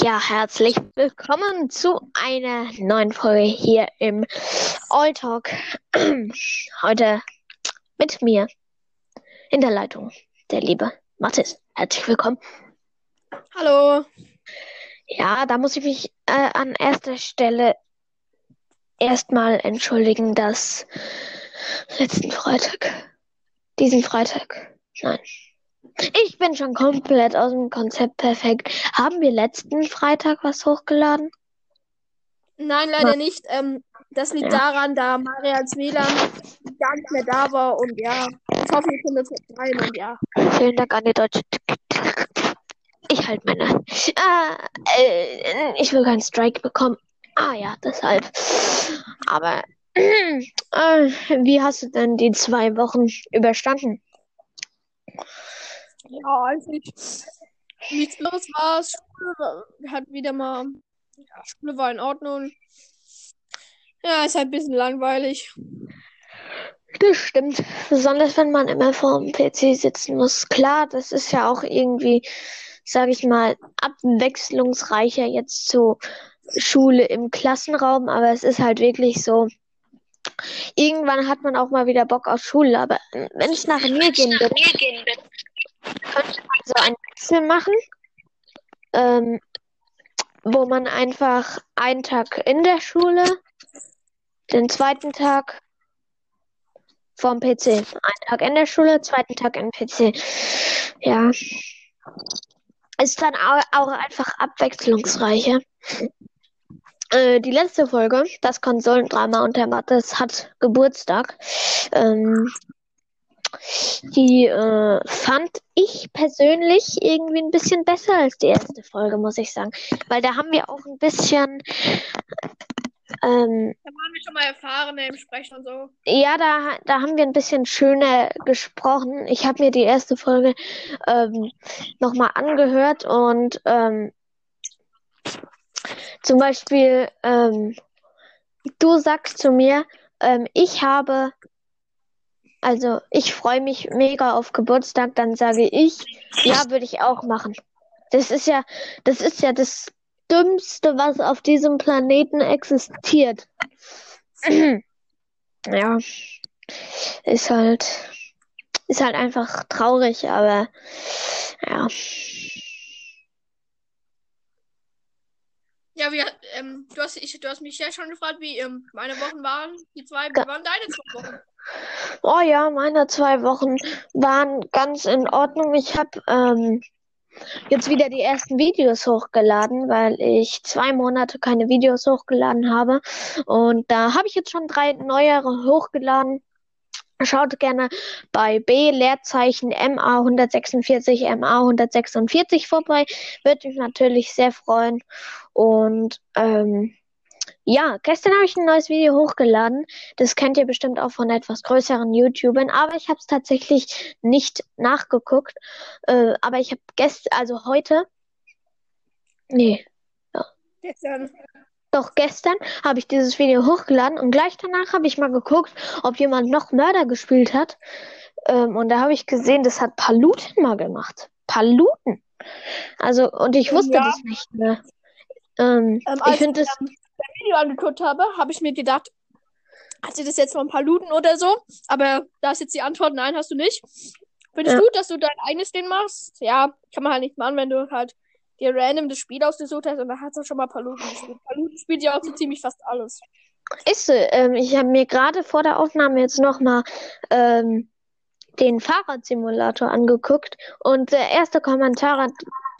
Ja, herzlich willkommen zu einer neuen Folge hier im All Talk. Heute mit mir in der Leitung, der liebe Mathis. Herzlich willkommen. Hallo. Ja, da muss ich mich äh, an erster Stelle erstmal entschuldigen, dass letzten Freitag, diesen Freitag, nein, ich bin schon komplett aus dem Konzept perfekt. Haben wir letzten Freitag was hochgeladen? Nein, leider nicht. Ähm, das liegt ja. daran, da Marians WLAN gar nicht mehr da war und ja, ich hoffe, ihr findet es rein und ja. Vielen Dank an die Deutsche. Ich halte meine. Ah, äh, ich will keinen Strike bekommen. Ah ja, deshalb. Aber äh, wie hast du denn die zwei Wochen überstanden? Ja, eigentlich nichts los war. Schule hat wieder mal. Ja, Schule war in Ordnung. Ja, ist halt ein bisschen langweilig. Das stimmt. Besonders wenn man immer vor dem PC sitzen muss. Klar, das ist ja auch irgendwie, sag ich mal, abwechslungsreicher jetzt zu Schule im Klassenraum, aber es ist halt wirklich so. Irgendwann hat man auch mal wieder Bock auf Schule, aber wenn ich nach mir gehen würde, könnte man so einen Wechsel machen, ähm, wo man einfach einen Tag in der Schule, den zweiten Tag vom PC. Einen Tag in der Schule, zweiten Tag im PC. Ja. Ist dann auch einfach abwechslungsreicher. Äh, die letzte Folge, das Konsolendrama und der Mattes hat Geburtstag. Ähm, die äh, fand ich persönlich irgendwie ein bisschen besser als die erste Folge, muss ich sagen. Weil da haben wir auch ein bisschen. Ähm, da waren wir schon mal erfahren im Sprechen und so. Ja, da, da haben wir ein bisschen schöner gesprochen. Ich habe mir die erste Folge ähm, nochmal angehört und ähm, zum Beispiel, ähm, du sagst zu mir, ähm, ich habe also ich freue mich mega auf Geburtstag, dann sage ich, ja, würde ich auch machen. Das ist ja, das ist ja das Dümmste, was auf diesem Planeten existiert. ja, ist halt, ist halt einfach traurig, aber ja. Ja, wir, ähm, du hast, ich, du hast mich ja schon gefragt, wie ähm, meine Wochen waren. Die zwei, wie waren deine zwei Wochen? Oh ja, meine zwei Wochen waren ganz in Ordnung. Ich habe ähm, jetzt wieder die ersten Videos hochgeladen, weil ich zwei Monate keine Videos hochgeladen habe. Und da habe ich jetzt schon drei neuere hochgeladen. Schaut gerne bei B Leerzeichen MA 146 MA 146 vorbei. Würde mich natürlich sehr freuen. Und ähm, ja, gestern habe ich ein neues Video hochgeladen. Das kennt ihr bestimmt auch von etwas größeren YouTubern, aber ich habe es tatsächlich nicht nachgeguckt. Äh, aber ich habe gestern, also heute, nee, ja. Gestern. Doch gestern habe ich dieses Video hochgeladen und gleich danach habe ich mal geguckt, ob jemand noch Mörder gespielt hat. Ähm, und da habe ich gesehen, das hat Paluten mal gemacht. Paluten. Also, und ich wusste ja. das nicht mehr. Ähm, ähm, ich finde das. Video angeguckt habe, habe ich mir gedacht, hast du das jetzt von Paluten oder so? Aber da ist jetzt die Antwort, nein, hast du nicht. Findest ja. du, dass du dein eigenes Ding machst? Ja, kann man halt nicht machen, wenn du halt dir random das Spiel ausgesucht hast und da hast du schon mal Paluten gespielt. Paluten spielt ja auch so ziemlich fast alles. Ist so. Ähm, ich habe mir gerade vor der Aufnahme jetzt nochmal ähm, den Fahrradsimulator angeguckt und der erste Kommentar,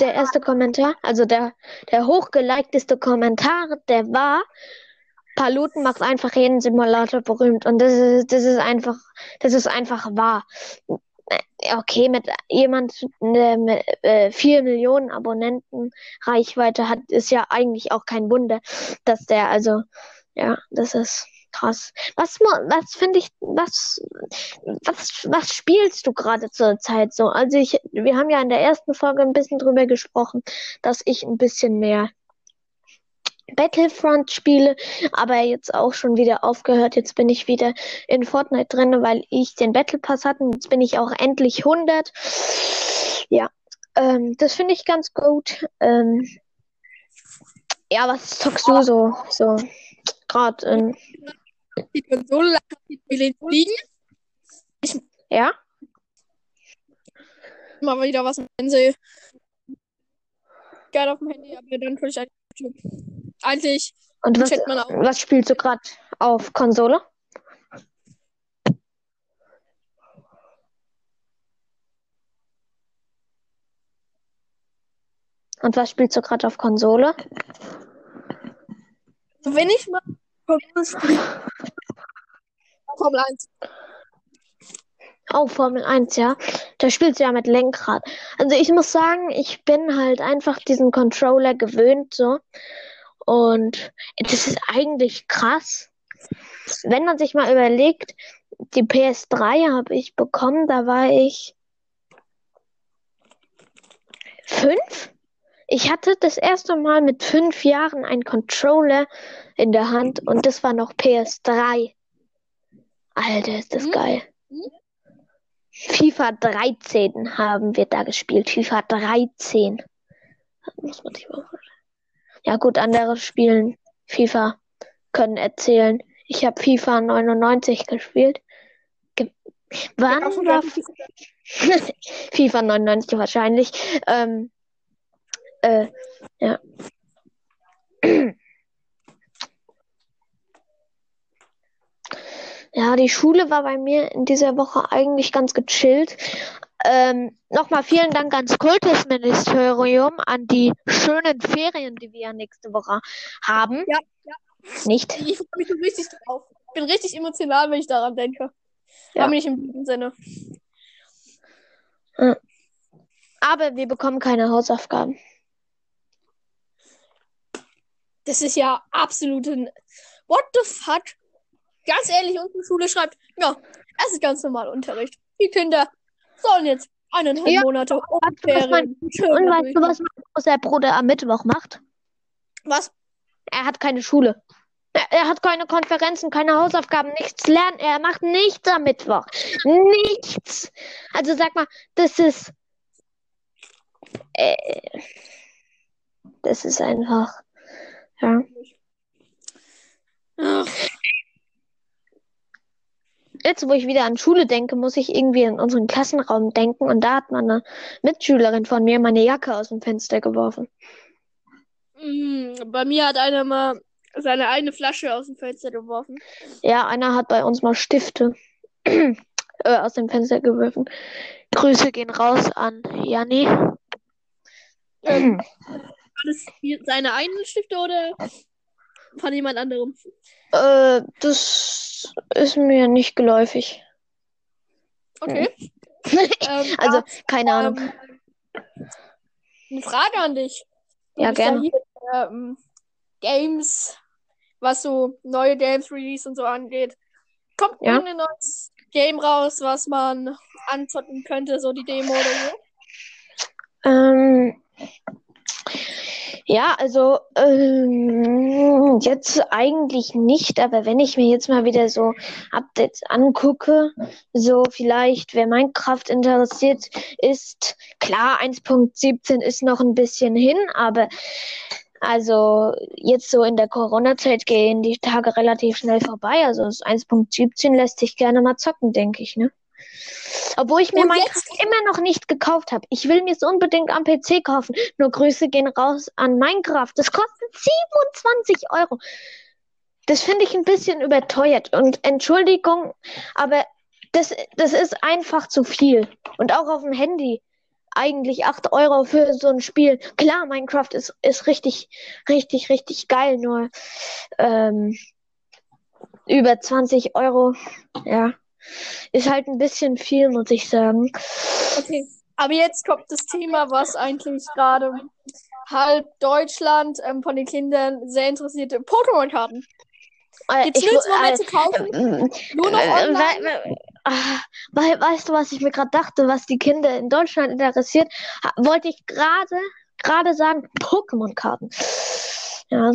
der erste Kommentar, also der, der hochgeliketeste Kommentar, der war, Paluten macht einfach jeden Simulator berühmt und das ist, das ist einfach, das ist einfach wahr. Okay, mit jemand, der mit äh, vier Millionen Abonnenten Reichweite hat, ist ja eigentlich auch kein Wunder, dass der, also, ja, das ist krass. Was, was finde ich, was, was, was spielst du gerade zur Zeit so? Also ich, wir haben ja in der ersten Folge ein bisschen drüber gesprochen, dass ich ein bisschen mehr Battlefront spiele, aber jetzt auch schon wieder aufgehört. Jetzt bin ich wieder in Fortnite drin, weil ich den Battle Pass hatte. Jetzt bin ich auch endlich 100. Ja, ähm, das finde ich ganz gut. Ähm, Ja, was zockst du so? So, gerade in. Die Konsole liegen. Ja? Mal wieder was im Fernsehen. Gerne auf dem Handy, aber dann ich eigentlich YouTube. Eigentlich Und was, checkt man auch. was spielst du gerade auf Konsole? Und was spielst du gerade auf Konsole? Wenn ich mal Konsole spiele. Formel 1. Oh, Formel 1, ja. Da spielst du ja mit Lenkrad. Also ich muss sagen, ich bin halt einfach diesen Controller gewöhnt, so. Und das ist eigentlich krass. Wenn man sich mal überlegt, die PS3 habe ich bekommen, da war ich fünf. Ich hatte das erste Mal mit fünf Jahren einen Controller in der Hand und das war noch PS3. Alter, ist das Mhm. geil. Mhm. FIFA 13 haben wir da gespielt. FIFA 13. Das muss man sich mal. Ja gut, andere spielen FIFA, können erzählen. Ich habe FIFA 99 gespielt. Ge Wann war FIFA 99 wahrscheinlich? Ähm, äh, ja. Ja, die Schule war bei mir in dieser Woche eigentlich ganz gechillt. Ähm, nochmal vielen Dank ans Kultusministerium, an die schönen Ferien, die wir ja nächste Woche haben. Ja, ja. Nicht? Ich freue mich so richtig drauf. Ich bin richtig emotional, wenn ich daran denke. Ja. Aber nicht im guten Sinne. Aber wir bekommen keine Hausaufgaben. Das ist ja absolut ein. What the fuck? Ganz ehrlich, unsere Schule schreibt, ja, es ist ganz normal Unterricht. Die Kinder sollen jetzt eineinhalb Ja, Monate weißt du, Ferien. Und weißt du, was mein großer Bruder am Mittwoch macht? Was? Er hat keine Schule. Er, er hat keine Konferenzen, keine Hausaufgaben, nichts lernen. Er macht nichts am Mittwoch. Nichts. Also sag mal, das ist. Äh, das ist einfach. Ja. Ach, Jetzt, wo ich wieder an Schule denke, muss ich irgendwie in unseren Klassenraum denken. Und da hat meine Mitschülerin von mir meine Jacke aus dem Fenster geworfen. mm, bei mir hat einer mal seine eigene Flasche aus dem Fenster geworfen. Ja, einer hat bei uns mal Stifte äh, aus dem Fenster geworfen. Grüße gehen raus an Janni. Ähm, war das seine eigenen Stifte oder von jemand anderem? Äh, das ist mir nicht geläufig. Okay. Ähm, Also, keine Ahnung. Ähm, eine Frage an dich. Du Ja, gerne. ähm, Games, was so neue Games Release und so angeht. Kommt Ja. irgendein neues Game raus, was man anzocken könnte, so die Demo oder so? Ähm, ja, also ähm, jetzt eigentlich nicht, aber wenn ich mir jetzt mal wieder so Updates angucke, so vielleicht, wer Minecraft interessiert ist, klar, 1.17 ist noch ein bisschen hin, aber also jetzt so in der Corona-Zeit gehen die Tage relativ schnell vorbei. Also das 1.17 lässt sich gerne mal zocken, denke ich, ne? Obwohl ich mir Und Minecraft immer noch nicht gekauft habe. Ich will mir es unbedingt am PC kaufen. Nur Grüße gehen raus an Minecraft. Das kostet 27 Euro. Das finde ich ein bisschen überteuert. Und Entschuldigung, aber das, das ist einfach zu viel. Und auch auf dem Handy. Eigentlich 8 Euro für so ein Spiel. Klar, Minecraft ist, ist richtig, richtig, richtig geil. Nur ähm, über 20 Euro, ja, ist halt ein bisschen viel, muss ich sagen. Okay. Aber jetzt kommt das Thema, was eigentlich gerade halb Deutschland ähm, von den Kindern sehr interessierte Pokémon-Karten. Äh, Gibt's ich, nirgendwo mehr äh, zu kaufen? äh, Nur noch äh, online? we- we- ah, we- weißt du, was ich mir gerade dachte, was die Kinder in Deutschland interessiert? Wollte ich gerade gerade sagen, Pokémon-Karten. Ja,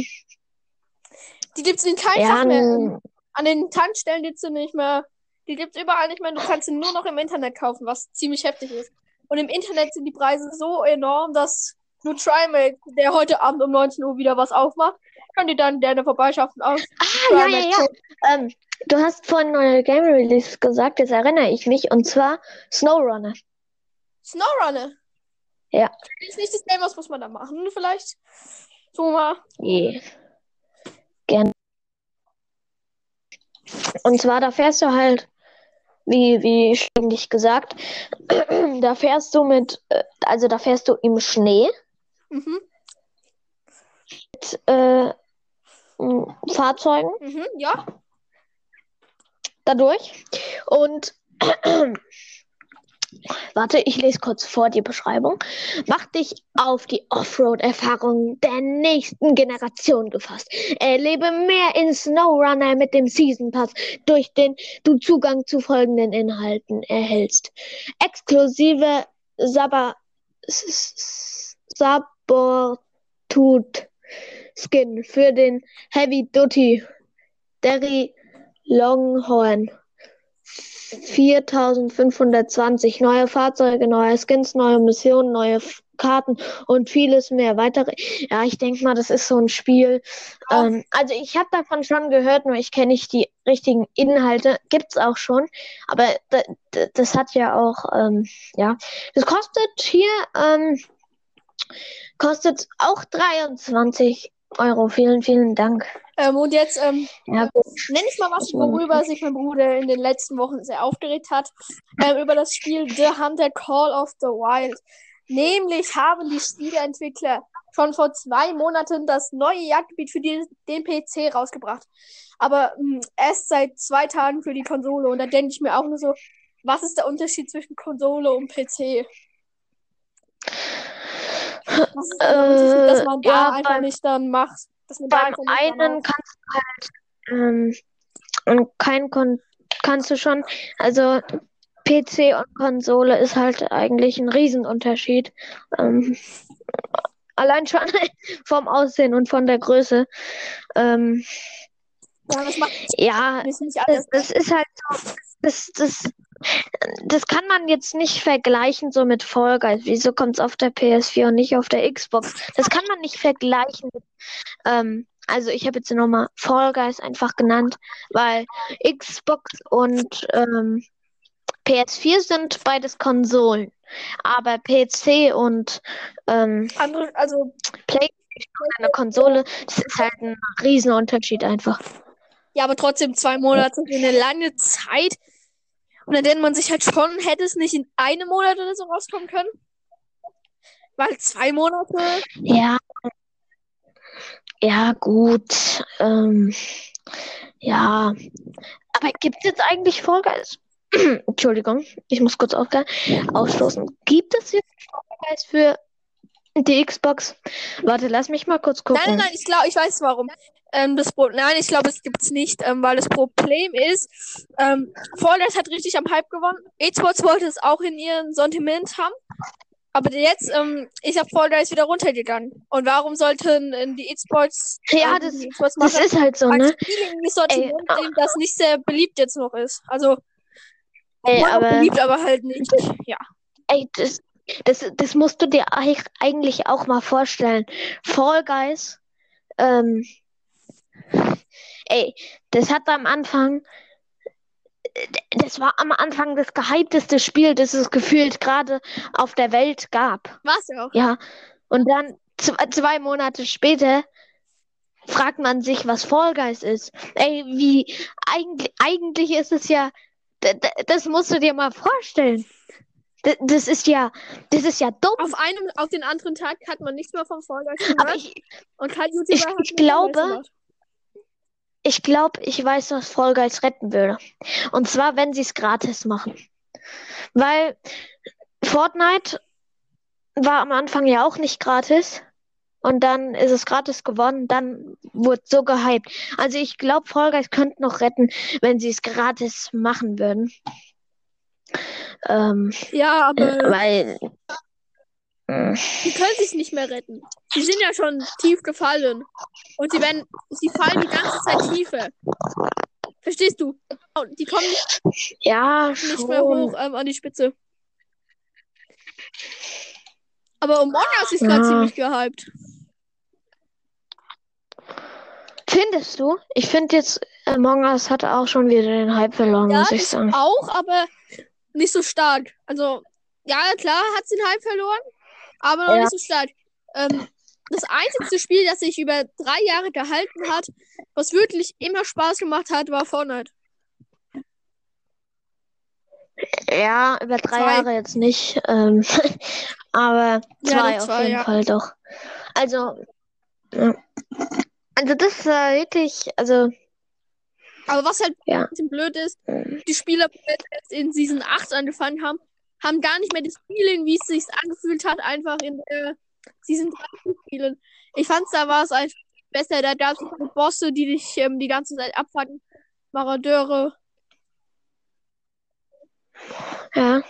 Die gibt's in keinem ja, Fach mehr. An den Tankstellen gibt's sie nicht mehr. Die gibt's überall nicht mehr. Du kannst sie nur noch im Internet kaufen, was ziemlich heftig ist. Und im Internet sind die Preise so enorm, dass nur Trimate, der heute Abend um 19 Uhr wieder was aufmacht, könnt ihr dann gerne vorbeischaffen aus. Ah, ja, ja, ja. Ähm, du hast vorhin neue Game Release gesagt, jetzt erinnere ich mich, und zwar Snowrunner. Snowrunner? Ja. Ist nicht das Game, was muss man da machen, vielleicht? So mal. Yeah. Gerne. Und zwar, da fährst du halt, wie, wie schon dich gesagt, da fährst du mit, äh, also da fährst du im Schnee Mhm. mit äh, Fahrzeugen Mhm. Ja. dadurch. Und warte, ich lese kurz vor die Beschreibung. Mach dich auf die Offroad-Erfahrung der nächsten Generation gefasst. Erlebe mehr in SnowRunner mit dem Season Pass, durch den du Zugang zu folgenden Inhalten erhältst. Exklusive Saba S- Sabortooth Skin für den Heavy Duty Derry Longhorn. 4520 neue Fahrzeuge, neue Skins, neue Missionen, neue Karten und vieles mehr. Weitere, ja, ich denke mal, das ist so ein Spiel. Ähm, also ich habe davon schon gehört, nur ich kenne nicht die richtigen Inhalte. Gibt's auch schon, aber das hat ja auch, ähm, ja, das kostet hier, ähm, kostet auch 23 Euro. Vielen, vielen Dank. Ähm, und jetzt, ähm, Ja, gut. nenn ich mal was, worüber sich mein Bruder in den letzten Wochen sehr aufgeregt hat. Ähm, über das Spiel The Hunter Call of the Wild. Nämlich haben die Spieleentwickler schon vor zwei Monaten das neue Jagdgebiet für die, den PC rausgebracht. Aber mh, erst seit zwei Tagen für die Konsole. Und da denke ich mir auch nur so, was ist der Unterschied zwischen Konsole und PC? Was ist Unterschied, dass man da ja, einfach beim- nicht dann macht? Dass man da Beim dann einen kannst du halt ähm, und kein Kon kannst du schon, also PC und Konsole ist halt eigentlich ein Riesenunterschied. Ähm, allein schon vom Aussehen und von der Größe. Ähm, Ja, das macht ja, das, alles. das ist halt so, das, das, das kann man jetzt nicht vergleichen so mit Fall Guys. Wieso kommt es auf der PS4 und nicht auf der Xbox? Das kann man nicht vergleichen ähm, also ich habe jetzt nochmal Fall Guys einfach genannt, weil Xbox und ähm, PS4 sind beides Konsolen. Aber PC und ähm, Andere, also, PlayStation eine Konsole, das ist halt ein Riesenunterschied einfach. ja, aber trotzdem zwei Monate sind eine lange Zeit. Und dann denkt man sich halt schon, hätte es nicht in einem Monat oder so rauskommen können? Weil zwei Monate, Ja, ja, gut. Ähm, ja. Aber gibt es jetzt eigentlich Guys? Entschuldigung, ich muss kurz aufge ausstoßen. Gibt es jetzt Guys für die Xbox? Warte, lass mich mal kurz gucken. Nein, nein, nein, ich glaube, ich weiß warum. Ähm, das Pro nein, ich glaube, es gibt's nicht, ähm, weil das Problem ist, ähm, Guys hat richtig am Hype gewonnen. eSports wollte es auch in ihrem Sortiment haben. Aber jetzt ähm, ist ja Fall Guys wieder runtergegangen. Und warum sollten ähm, die eSports, Ja, ähm, das- eSports Das ist halt so, ne? Sortiment Ey, nehmen, das nicht sehr beliebt jetzt noch ist? Also, Ey, aber beliebt, aber halt nicht. Ja. ey, das, das, das musst du dir eig- eigentlich auch mal vorstellen. Fall Guys, ähm, ey, das hat am Anfang, das war am Anfang das gehypteste Spiel, das es gefühlt gerade auf der Welt gab. War's ja auch. Ja, und dann zw- zwei Monate später fragt man sich, was Fall Guys ist. Ey, wie eigentlich, eigentlich ist es ja, das musst du dir mal vorstellen. D- Das ist ja, das ist ja dumm. Auf einem, auf den anderen Tag hat man nichts mehr vom Fall Aber gehört. ich, Und kein YouTuber ich- hat ich glaube, ich glaube, ich weiß, was Fall Guys retten würde. Und zwar, wenn sie es gratis machen. Weil Fortnite war am Anfang ja auch nicht gratis. Und dann ist es gratis geworden, dann wurde so gehypt. Also ich glaube, Fall Guys könnte noch retten, wenn sie es gratis machen würden. Ähm, Ja, aber weil äh, die können sich nicht mehr retten. Die sind ja schon tief gefallen. Und sie werden, sie fallen die ganze Zeit tiefer. Verstehst du? Und Die kommen nicht, ja, nicht mehr schon. hoch ähm, an die Spitze. Aber Among Us ist gerade Ja. ziemlich gehypt. Findest du? Ich finde jetzt, Among Us hat auch schon wieder den Hype verloren, Ja, muss ich sagen. auch, aber nicht so stark. Also, ja, klar hat sie den Hype verloren, aber noch Ja. nicht so stark. Ähm, das einzige Spiel, das sich über drei Jahre gehalten hat, was wirklich immer Spaß gemacht hat, war Fortnite. Ja, über drei Zwei. Jahre jetzt nicht, ähm, aber Ja, zwei auf zwei, jeden ja. Fall doch. Also. Also das war wirklich, also, Aber was halt Ja. ein bisschen blöd ist, die Spieler, die jetzt in Season 8 angefangen haben, haben gar nicht mehr das Feeling, wie es sich angefühlt hat, einfach in der Season 3 zu spielen. Ich fand's, da war es einfach besser. Da gab es Bosse, die dich ähm, die ganze Zeit abfangen. Maradeure. ja.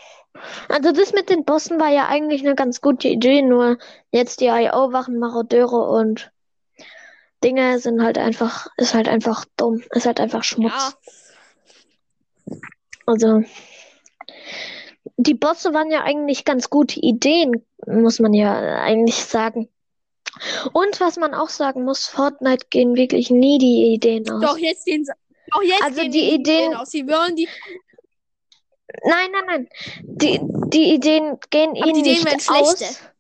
Also das mit den Bossen war ja eigentlich eine ganz gute Idee, nur jetzt die IO-Wachen, Marodeure und Dinge sind halt einfach, ist halt einfach dumm, ist halt einfach Schmutz. Ja, Also, die Bosse waren ja eigentlich ganz gute Ideen, muss man ja eigentlich sagen. Und was man auch sagen muss, Fortnite gehen wirklich nie die Ideen aus. doch jetzt gehen sie. Auch jetzt Also gehen die die Ideen- aus. Sie wollen die, Nein, nein, nein. Die, die Ideen gehen aber ihnen die Ideen nicht aus. schlechter.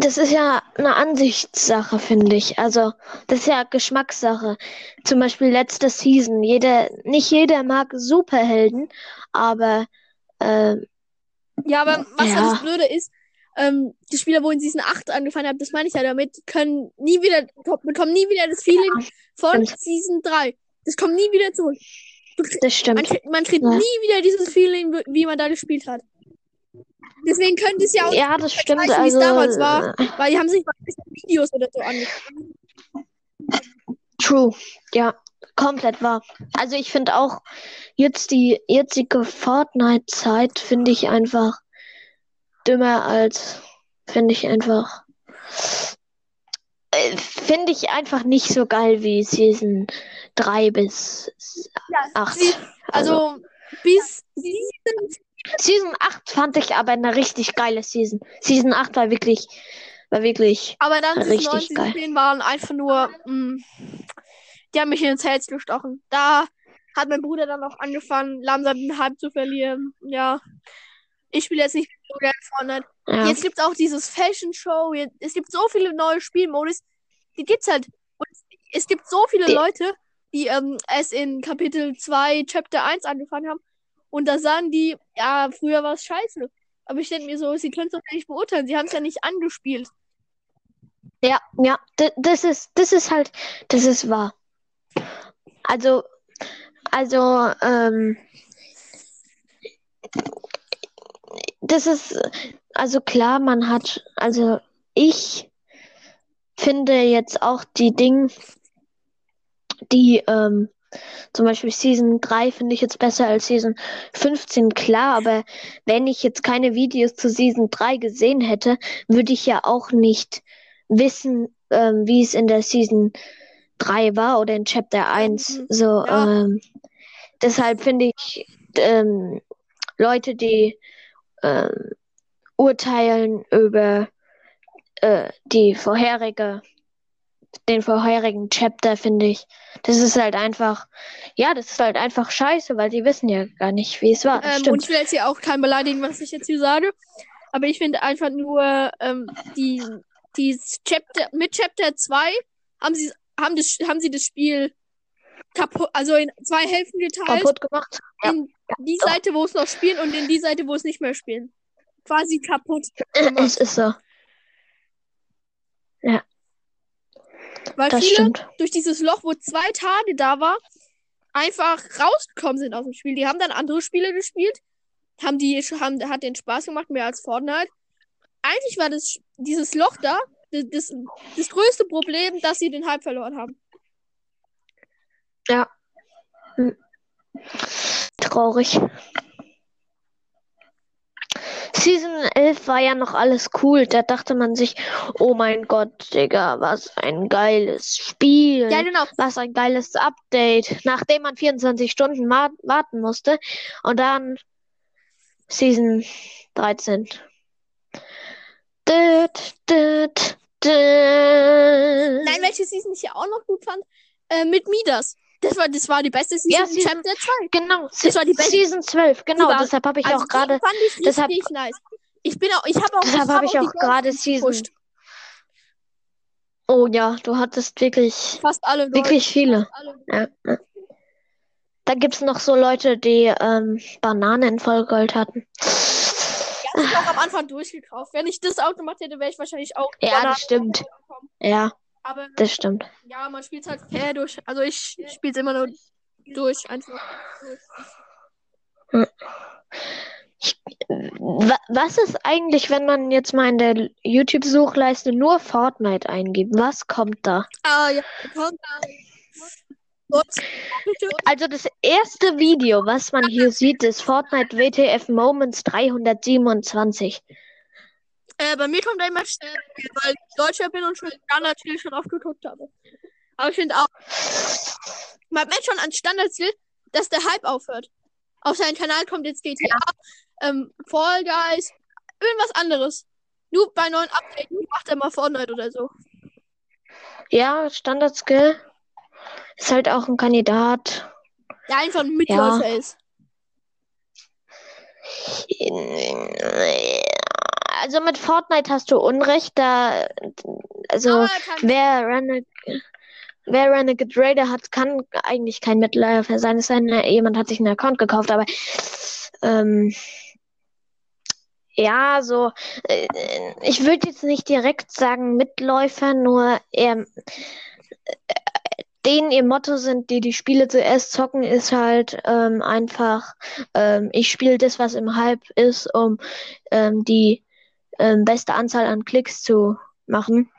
Das ist ja eine Ansichtssache, finde ich. Also, das ist ja Geschmackssache. Zum Beispiel letzte Season. Jeder, nicht jeder mag Superhelden, aber äh, Ja, aber was Ja. das Blöde ist, ähm, die Spieler, wo in Season 8 angefangen haben, das meine ich ja damit, können nie wieder, bekommen nie wieder das Feeling von stimmt. Season 3. Das kommt nie wieder zurück. Du, das stimmt. man, man kriegt Ja. nie wieder dieses Feeling, wie man da gespielt hat. Deswegen könnte es ja auch, Ja, das stimmt. vergleichen, wie es Also, damals war. weil die haben sich mal Videos oder so angefangen. True, ja, komplett wahr. Also ich finde auch jetzt die jetzige Fortnite-Zeit finde ich einfach dümmer als finde ich einfach äh, finde ich einfach nicht so geil wie Season 3 bis Ja, 8. sie, also bis Season Season 8 fand ich aber eine richtig geile Season. Season 8 war wirklich war wirklich Aber dann Richtig 9, Season geil. 10 waren einfach nur, mh, die haben mich ins Herz gestochen. Da hat mein Bruder dann auch angefangen, langsam den Hype zu verlieren. Ja. Ich spiele jetzt nicht so gerne Fortnite. ja. Jetzt gibt es auch dieses Fashion Show. Jetzt, es gibt so viele neue Spielmodus. Die gibt's halt. Und es gibt so viele Die- Leute, die ähm, es in Kapitel 2, Chapter 1 angefangen haben. Und da sagen die, ja, früher war es scheiße. Aber ich denke mir so, sie können es doch nicht beurteilen. Sie haben es ja nicht angespielt. Ja, ja, d- das ist, das ist halt, das ist wahr. Also, also, ähm, das ist, also klar, man hat, also ich finde jetzt auch die Dinge, die, ähm, zum Beispiel Season 3 finde ich jetzt besser als Season 15, klar, aber wenn ich jetzt keine Videos zu Season 3 gesehen hätte, würde ich ja auch nicht wissen, ähm, wie es in der Season 3 war oder in Chapter 1. Mhm. So, Ja. ähm, deshalb finde ich ähm, Leute, die ähm, urteilen über äh, die vorherige, den vorherigen Chapter, finde ich, das ist halt einfach, ja, das ist halt einfach scheiße, weil die wissen ja gar nicht, wie es war. Ähm, und ich will jetzt hier auch keinen beleidigen, was ich jetzt hier sage. Aber ich finde einfach nur, ähm, die, die Chapter, mit Chapter 2 haben sie, haben das, haben sie das Spiel kaputt, also in zwei Hälften geteilt. Kaputt gemacht. Ja. In die doch. Seite, wo es noch spielen und in die Seite, wo es nicht mehr spielen. Quasi kaputt. Es ist so. Weil Das viele stimmt. durch dieses Loch, wo zwei Tage da war, einfach rausgekommen sind aus dem Spiel. Die haben dann andere Spiele gespielt, haben die, haben, hat den Spaß gemacht, mehr als Fortnite. Eigentlich war das, dieses Loch da, das, das, größte Problem, dass sie den Hype verloren haben. Traurig. Season 11 war ja noch alles cool. Da dachte man sich, oh mein Gott, Digga, was ein geiles Spiel. Ja, genau. Was ein geiles Update. Nachdem man 24 Stunden warten musste. Und dann Season 13. Düt, düt, düt. Nein, welche Season ich ja auch noch gut fand, äh, mit Midas. Das war, das war die beste Season Ja, Season- Chapter 2. Genau, Das war die beste. Season 12, genau, war- deshalb habe ich Also auch gerade, deshalb- nice. Ich bin auch, ich habe auch, deshalb hab habe ich auch gerade Season. gepusht. Oh ja, du hattest wirklich, Fast alle wirklich viele. Alle. Ja, ja. Da gibt's noch so Leute, die ähm, Bananen in Vollgold hatten. Die hat sich auch am Anfang durchgekauft. Wenn ich das Auto gemacht hätte, wäre ich wahrscheinlich auch. Ja, Bananen das stimmt. Ja, Aber das stimmt. ja, man spielt halt fair durch. Also ich spiele es immer nur durch, einfach. Wa- Was ist eigentlich, wenn man jetzt mal in der YouTube-Suchleiste nur Fortnite eingibt? Was kommt da? Ah, ja, kommt. Bitte. Also das erste Video, was man hier sieht, ist Fortnite WTF Moments 327. Äh, bei mir kommt immer, äh, weil ich Deutscher bin und schon da natürlich schon oft geguckt habe. Aber ich finde auch, man merkt schon an Standardziel, dass der Hype aufhört. Auf seinen Kanal kommt jetzt GTA, ähm, Fall Guys, irgendwas anderes. Nur bei neuen Updates macht er mal Fortnite oder so. Ja, Standard-Skill ist halt auch ein Kandidat. Der einfach ein Mitläufer ist. Also mit Fortnite hast du Unrecht, da also er wer Renegade, wer Renegade Raider hat, kann eigentlich kein Mitläufer sein. Es sei denn, jemand hat sich einen Account gekauft, aber ähm, ja, so äh, ich würde jetzt nicht direkt sagen Mitläufer, nur eher denen ihr Motto sind, die die Spiele zuerst zocken, ist halt ähm, einfach, ähm, ich spiele das, was im Hype ist, um ähm, die ähm, beste Anzahl an Klicks zu machen.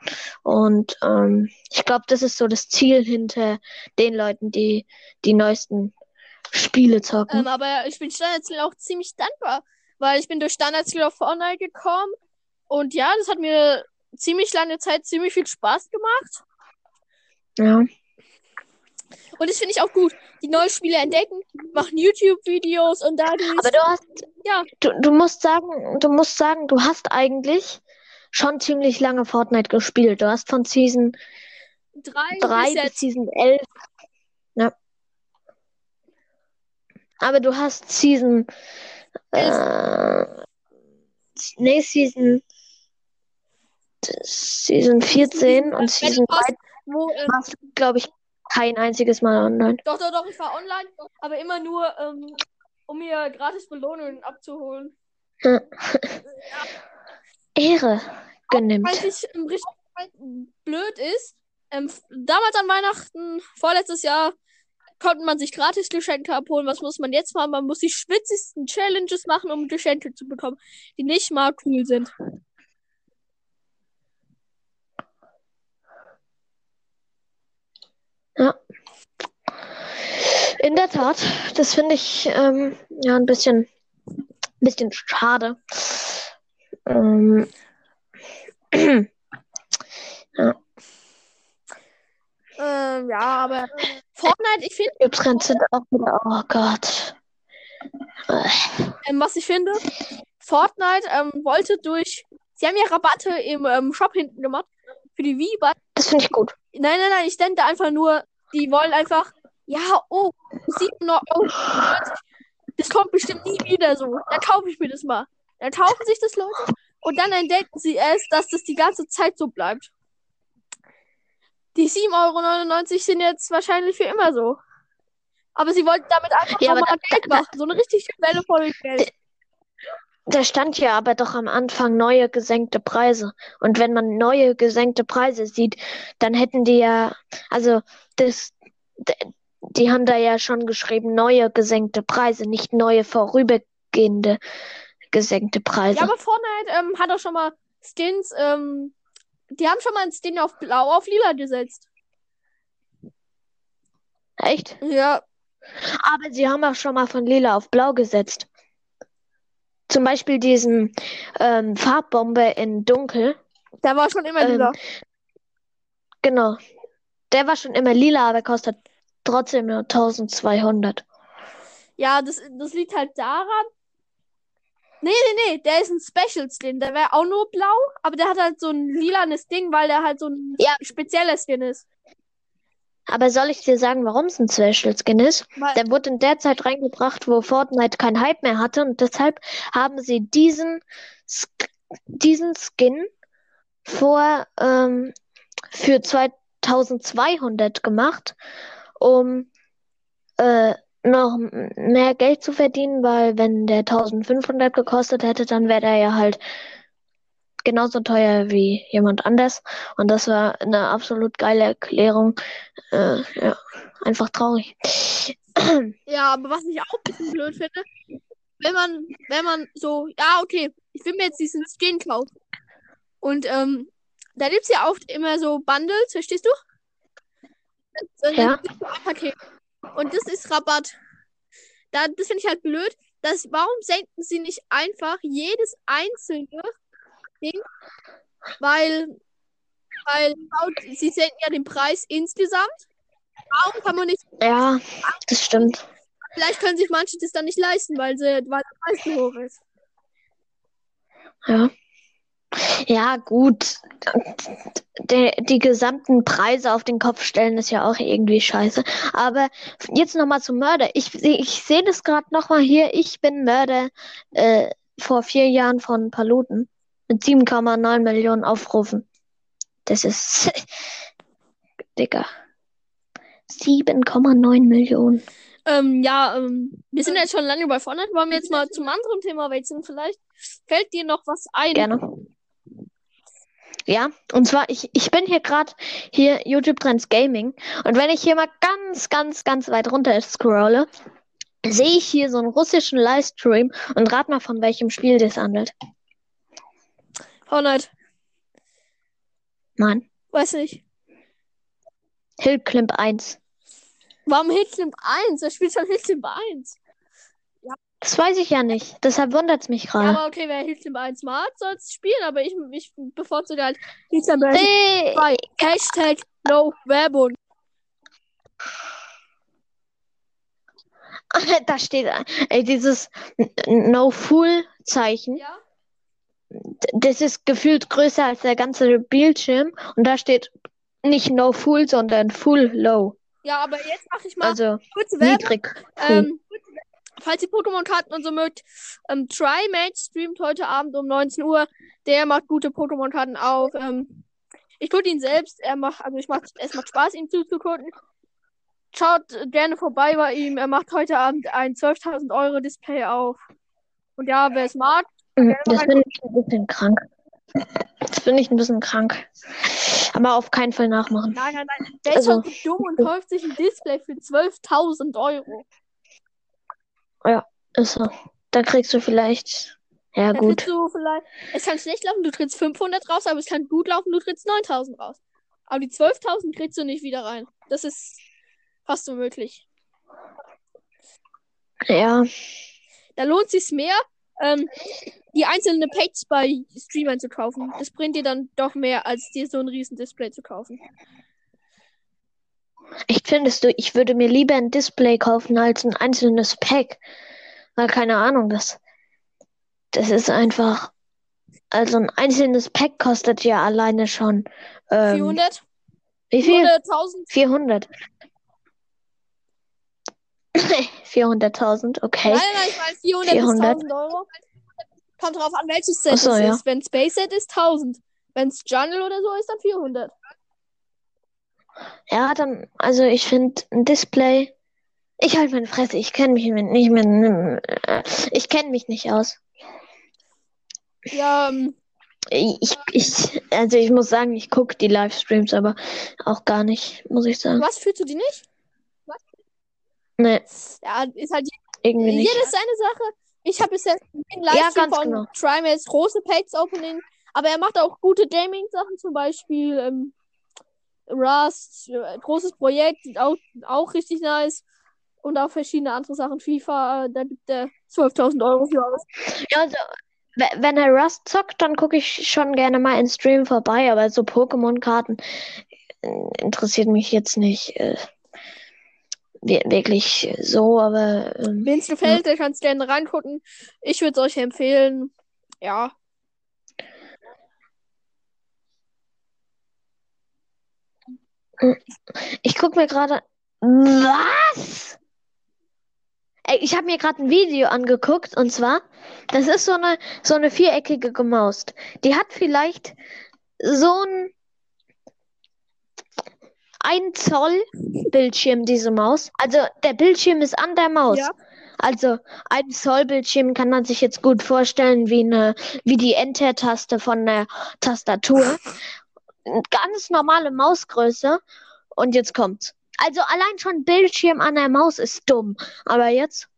Und ähm, ich glaube, das ist so das Ziel hinter den Leuten, die die neuesten Spiele zocken. ähm, aber ich bin Standardziel auch ziemlich dankbar, weil ich bin durch Standardziel auf Fortnite gekommen und ja, das hat mir ziemlich lange Zeit ziemlich viel Spaß gemacht. ja. Und das finde ich auch gut. Die neue Spiele entdecken, machen YouTube-Videos und dadurch. Aber du hast, Ja. du, du musst sagen, du musst sagen, du hast eigentlich schon ziemlich lange Fortnite gespielt. Du hast von Season drei, 3 bis bis. Season 11. Ja. Aber du hast Season. Äh, nee, Season. Season 14 und Season 3 Wo, ähm, glaube ich, kein einziges Mal online. doch, doch, doch, ich war online, aber immer nur, ähm, um mir gratis Belohnungen abzuholen. Ehre genimmt. Was ich ähm, richtig blöd ist, ähm, damals an Weihnachten, vorletztes Jahr, konnte man sich gratis Geschenke abholen. Was muss man jetzt machen? Man muss die schwitzigsten Challenges machen, um Geschenke zu bekommen, die nicht mal cool sind. In der Tat, das finde ich ähm, ja ein bisschen, bisschen schade. Ähm, Ähm, ja, aber Fortnite, ich finde, Übrigens sind auch wieder, oh Gott. ähm, was ich finde, Fortnite ähm, wollte durch, sie haben ja Rabatte im ähm, Shop hinten gemacht für die Wii, bei Das finde ich gut. Nein, nein, nein, ich denke einfach nur, die wollen einfach, ja, oh, 7 Euro. Das kommt bestimmt nie wieder so. Dann kaufe ich mir das mal. Dann kaufen sich das Leute und dann entdecken sie erst, dass das die ganze Zeit so bleibt. Die 7,99 Euro sind jetzt wahrscheinlich für immer so. Aber sie wollten damit einfach Ja, da- Geld machen. So eine richtig Welle voll Geld. Da stand ja aber doch am Anfang neue gesenkte Preise. Und wenn man neue gesenkte Preise sieht, dann hätten die ja, also das, die haben da ja schon geschrieben, neue gesenkte Preise, nicht neue vorübergehende gesenkte Preise. Ja, aber Fortnite ähm, hat auch schon mal Skins, ähm, die haben schon mal einen Skin auf Blau, auf Lila gesetzt. Echt? Ja, Aber sie haben auch schon mal von lila auf blau gesetzt. Zum Beispiel diesen ähm, Farbbombe in dunkel. der war schon immer Ähm, lila. Genau. Der war schon immer lila, aber kostet trotzdem nur 1200. Ja, das, das liegt halt daran, Nee, nee, nee, der ist ein Special Skin. Der wäre auch nur blau, aber der hat halt so ein lilanes Ding, weil der halt so ein Ja. spezieller Skin ist. Aber soll ich dir sagen, warum es ein Special Skin ist? Weil, Der wurde in der Zeit reingebracht, wo Fortnite keinen Hype mehr hatte und deshalb haben sie diesen, Sk- diesen Skin vor, ähm, für 2200 gemacht, um äh, noch mehr Geld zu verdienen, weil wenn der 1500 gekostet hätte, dann wäre der ja halt genauso teuer wie jemand anders. Und das war eine absolut geile Erklärung. Äh, ja, einfach traurig. ja, aber was ich auch ein bisschen blöd finde, wenn man, wenn man so, ja, okay, ich will mir jetzt diesen Skin kaufen. Und ähm, da gibt's ja oft immer so Bundles, verstehst du? So ein Ja. Und das ist Rabatt. Da, das finde ich halt blöd. Das, warum senken sie nicht einfach jedes einzelne Ding? Weil, weil sie senken ja den Preis insgesamt. Warum kann man nicht, Ja, das stimmt. vielleicht können sich manche das dann nicht leisten, weil, sie, weil der Preis zu hoch ist. Ja. Ja, gut. Die, die gesamten Preise auf den Kopf stellen ist ja auch irgendwie scheiße. Aber jetzt nochmal zum Mörder. Ich, ich sehe das gerade nochmal hier. Ich bin Mörder äh, vor vier Jahren von Paluten mit 7,9 Millionen Aufrufen. Das ist. Digga. 7,9 Millionen. Ähm, ja, ähm, wir sind jetzt schon lange bei Fortnite. Wollen wir jetzt mal zum anderen Thema wechseln? Vielleicht fällt dir noch was ein. Gerne. Ja, und zwar, ich, ich bin hier gerade hier YouTube Trends Gaming und wenn ich hier mal ganz, ganz, ganz weit runter scrolle, sehe ich hier so einen russischen Livestream und rat mal, von welchem Spiel das handelt. Fortnite, Nein, weiß nicht. Hillclimb 1. Warum Hitclimp 1? Wer spielt schon Hitclimp 1? Das weiß ich ja nicht, deshalb wundert es mich Ja, gerade. aber okay, wer Hitclimp 1 mag, soll es spielen, aber ich, ich bevorzuge halt Hitclimp 1. Ey, 2. Hashtag No Werbung. da steht ey, dieses No-Fool-Zeichen. Ja? Das ist gefühlt größer als der ganze Bildschirm und da steht nicht No-Fool, sondern Full-Low. Ja, aber jetzt mache ich mal Also kurze Werbung. niedrig. Ähm, falls ihr Pokémon-Karten und so mögt, ähm, Trimatch streamt heute Abend um 19 Uhr. Der macht gute Pokémon-Karten auf. Ähm, ich tue ihn selbst. Er macht, also ich macht, es macht Spaß, ihm zuzugucken. Schaut gerne vorbei bei ihm. Er macht heute Abend ein 12.000 Euro Display auf. Und ja, wer es mag, Das finde ich ein bisschen krank. Das finde ich ein bisschen krank. Aber auf keinen Fall nachmachen. nein, nein, nein. Der Also- ist dumm und kauft sich ein Display für 12.000 Euro. Ist so. Da kriegst du vielleicht. Ja, Da gut. vielleicht, es kann schlecht laufen, du trittst 500 raus, aber es kann gut laufen, du trittst 9000 raus. Aber die 12.000 kriegst du nicht wieder rein. Das ist fast unmöglich. Ja. Da lohnt sich's mehr, ähm, die einzelnen Packs bei Streamern zu kaufen. Das bringt dir dann doch mehr, als dir so ein riesen Display zu kaufen. Echt findest du, ich würde mir lieber ein Display kaufen als ein einzelnes Pack. Weil keine Ahnung, das. Das ist einfach. Also ein einzelnes Pack kostet ja alleine schon. Ähm, 400? wie viel? 400.000? 400. 400.000, okay. Nein, nein, ich meine 400, 400. bis 1000 Euro. Kommt drauf an, welches Set so, es ja. ist. Wenn Space Set ist, 1000. Wenn es Jungle oder so ist, dann 400. Ja, dann, also ich finde ein Display. Ich halte meine Fresse, ich kenne mich mit- nicht mit. äh, Ich kenne mich nicht aus. Ja, ähm, Ich, ich, also ich muss sagen, ich gucke die Livestreams, aber auch gar nicht, muss ich sagen. was fühlst du die nicht? Nee, Ja, ist halt irgendwie nicht. Jeder seine Sache. Ich habe bisher den Ja, Livestream ganz von genau. Trimates große Packs Opening, aber er macht auch gute Gaming-Sachen, zum Beispiel ähm, Rust, äh, großes Projekt, auch, auch richtig nice. Und auch verschiedene andere Sachen. FIFA, äh, da gibt er 12.000 Euro für aus. Ja, also, we- wenn er Rust zockt, dann gucke ich schon gerne mal in Stream vorbei, aber so Pokémon-Karten äh, interessiert mich jetzt nicht. Äh, wirklich so, aber ähm, Wenn es dir gefällt, dann kannst du gerne reingucken. Ich würde es euch empfehlen. Ja. ich guck mir gerade. Was? Ey, ich habe mir gerade ein Video angeguckt und zwar, das ist so eine so eine viereckige Maus. Die hat vielleicht so ein ein Zoll Bildschirm, diese Maus. Also der Bildschirm ist an der Maus. Ja. Also ein Zoll Bildschirm kann man sich jetzt gut vorstellen wie eine wie die Enter-Taste von der Tastatur. Ganz normale Mausgröße. Und jetzt kommt's. Also allein schon Bildschirm an der Maus ist dumm. Aber jetzt.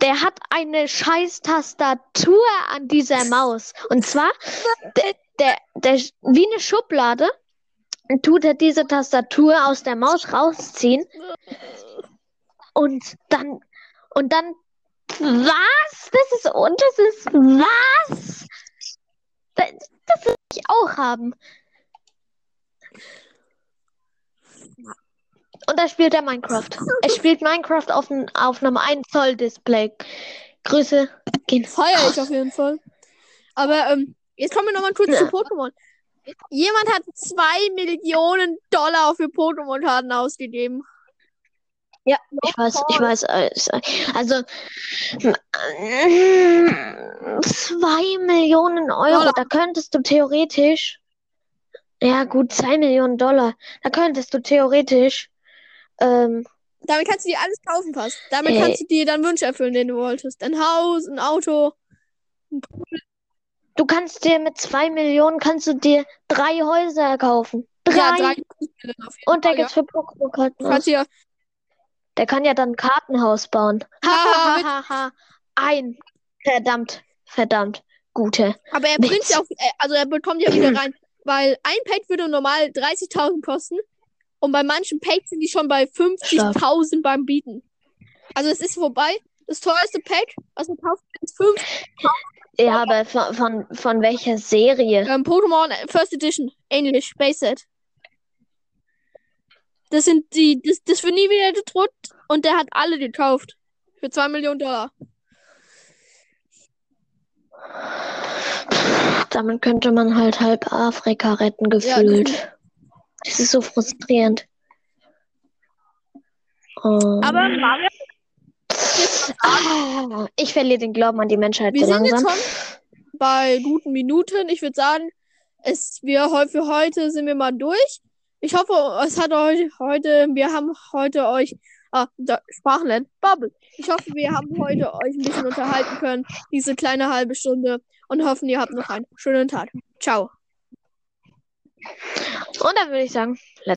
Der hat eine scheiß Tastatur an dieser Maus. Und zwar, der, der, der, wie eine Schublade tut er diese Tastatur aus der Maus rausziehen. Und dann, und dann, was? Das ist, und das ist, was? Das, das will ich auch haben. Und da spielt er Minecraft. Er spielt Minecraft auf, ein, auf einem 1 Zoll Display. Grüße gehen Feier ich auf jeden Fall. Aber ähm, jetzt kommen wir nochmal kurz Ja. zu Pokémon. Jemand hat 2 Millionen Dollar für Pokémon-Karten ausgegeben. Ja, ich weiß, ich weiß. äh, Also, äh, zwei Millionen Euro, Dollar. da könntest du theoretisch, ja gut, zwei Millionen Dollar, da könntest du theoretisch, ähm, Damit kannst du dir alles kaufen fast. Damit Äh. kannst du dir dann Wünsche erfüllen, den du wolltest. Ein Haus, ein Auto. Du kannst dir mit zwei Millionen, kannst du dir drei Häuser kaufen. Drei. Ja, drei Und der Fall, ja. gibt's für Pokémon-Karten Du aus. kannst dir Der kann ja dann ein Kartenhaus bauen. Ha, Ah, ha, mit- ha, ha. Ein verdammt, verdammt gute. Aber er bringt ja auch, äh, also er bekommt ja wieder rein, weil ein Pack würde normal 30.000 kosten und bei manchen Packs sind die schon bei 50.000 beim Bieten. Also es ist vorbei. Das teuerste Pack, was man kauft, ist 5 Ja, aber von, von, von welcher Serie? ähm, Pokémon First Edition, ähnlich, Base Set. Das sind die, das, das wird nie wieder gedruckt und der hat alle gekauft. Für 2 Millionen Dollar. Damit könnte man halt halb Afrika retten, gefühlt. Das ist so frustrierend. Um, Aber Mario, ich verliere den Glauben an die Menschheit wir so sind jetzt langsam. schon bei guten Minuten. Ich würde sagen, es, wir, für heute sind wir mal durch. Ich hoffe, es hat euch heute, wir haben heute euch, ah, da, Sprachenlernen, Bubble. Ich hoffe, wir haben heute euch ein bisschen unterhalten können, diese kleine halbe Stunde und hoffen, ihr habt noch einen schönen Tag. Ciao. Und dann würde ich sagen, let's